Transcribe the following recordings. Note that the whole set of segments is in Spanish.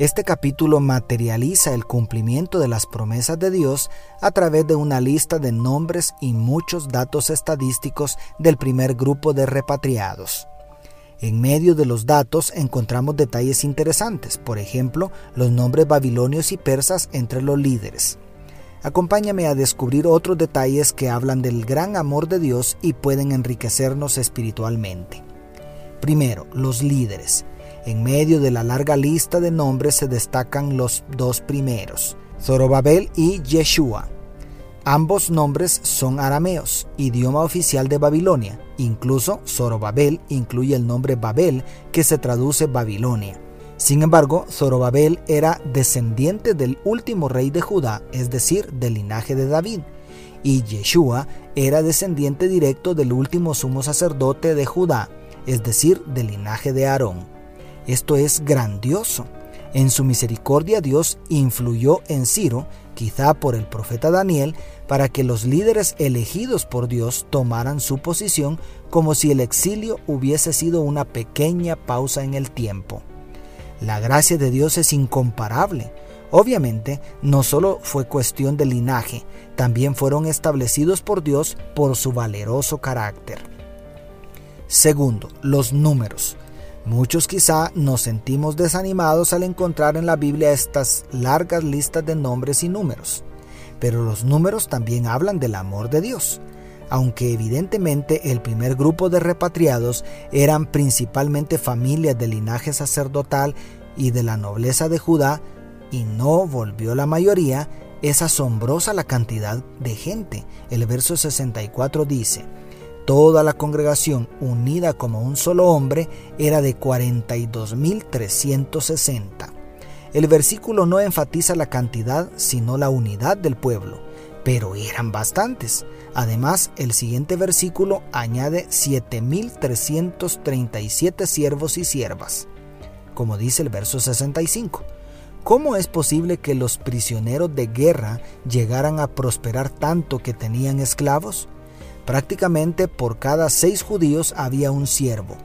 este capítulo materializa el cumplimiento de las promesas de Dios a través de una lista de nombres y muchos datos estadísticos del primer grupo de repatriados. En medio de los datos encontramos detalles interesantes, por ejemplo, los nombres babilonios y persas entre los líderes. Acompáñame a descubrir otros detalles que hablan del gran amor de Dios y pueden enriquecernos espiritualmente. Primero, los líderes. En medio de la larga lista de nombres se destacan los dos primeros, Zorobabel y Yeshua. Ambos nombres son arameos, idioma oficial de Babilonia. Incluso Zorobabel incluye el nombre Babel, que se traduce Babilonia. Sin embargo, Zorobabel era descendiente del último rey de Judá, es decir, del linaje de David, y Yeshua era descendiente directo del último sumo sacerdote de Judá, es decir, del linaje de Aarón. Esto es grandioso. En su misericordia Dios influyó en Ciro, quizá por el profeta Daniel, para que los líderes elegidos por Dios tomaran su posición como si el exilio hubiese sido una pequeña pausa en el tiempo. La gracia de Dios es incomparable. Obviamente, no solo fue cuestión de linaje, también fueron establecidos por Dios por su valeroso carácter. Segundo, los números. Muchos quizá nos sentimos desanimados al encontrar en la Biblia estas largas listas de nombres y números, pero los números también hablan del amor de Dios. Aunque evidentemente el primer grupo de repatriados eran principalmente familias de linaje sacerdotal y de la nobleza de Judá, y no volvió la mayoría, es asombrosa la cantidad de gente. El verso 64 dice, Toda la congregación unida como un solo hombre era de 42.360. El versículo no enfatiza la cantidad, sino la unidad del pueblo, pero eran bastantes. Además, el siguiente versículo añade 7.337 siervos y siervas, como dice el verso 65. ¿Cómo es posible que los prisioneros de guerra llegaran a prosperar tanto que tenían esclavos? Prácticamente por cada seis judíos había un siervo,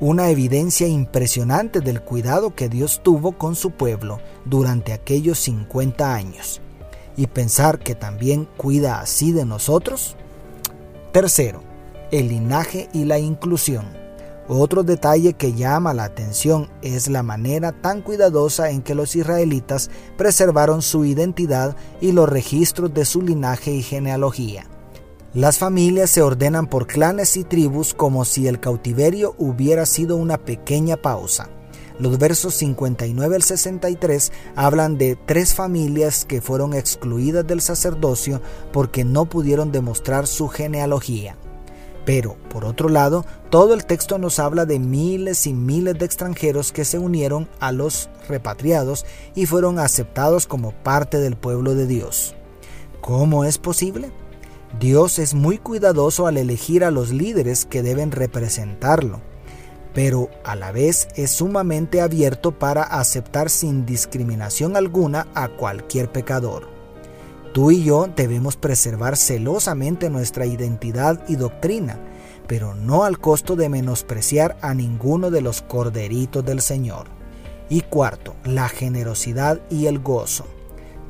una evidencia impresionante del cuidado que Dios tuvo con su pueblo durante aquellos 50 años. Y pensar que también cuida así de nosotros. Tercero, el linaje y la inclusión. Otro detalle que llama la atención es la manera tan cuidadosa en que los israelitas preservaron su identidad y los registros de su linaje y genealogía. Las familias se ordenan por clanes y tribus como si el cautiverio hubiera sido una pequeña pausa. Los versos 59 al 63 hablan de tres familias que fueron excluidas del sacerdocio porque no pudieron demostrar su genealogía. Pero, por otro lado, todo el texto nos habla de miles y miles de extranjeros que se unieron a los repatriados y fueron aceptados como parte del pueblo de Dios. ¿Cómo es posible? Dios es muy cuidadoso al elegir a los líderes que deben representarlo, pero a la vez es sumamente abierto para aceptar sin discriminación alguna a cualquier pecador. Tú y yo debemos preservar celosamente nuestra identidad y doctrina, pero no al costo de menospreciar a ninguno de los corderitos del Señor. Y cuarto, la generosidad y el gozo.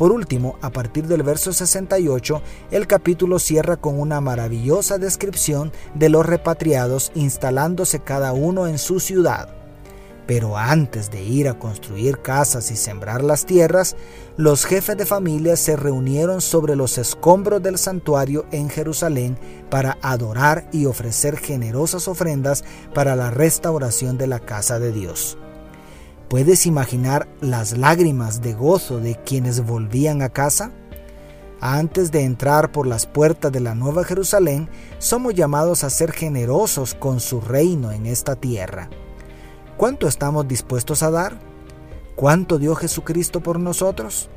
Por último, a partir del verso 68, el capítulo cierra con una maravillosa descripción de los repatriados instalándose cada uno en su ciudad. Pero antes de ir a construir casas y sembrar las tierras, los jefes de familia se reunieron sobre los escombros del santuario en Jerusalén para adorar y ofrecer generosas ofrendas para la restauración de la casa de Dios. ¿Puedes imaginar las lágrimas de gozo de quienes volvían a casa? Antes de entrar por las puertas de la Nueva Jerusalén, somos llamados a ser generosos con su reino en esta tierra. ¿Cuánto estamos dispuestos a dar? ¿Cuánto dio Jesucristo por nosotros?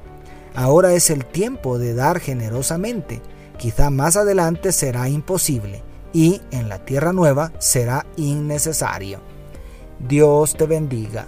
Ahora es el tiempo de dar generosamente. Quizá más adelante será imposible y en la tierra nueva será innecesario. Dios te bendiga,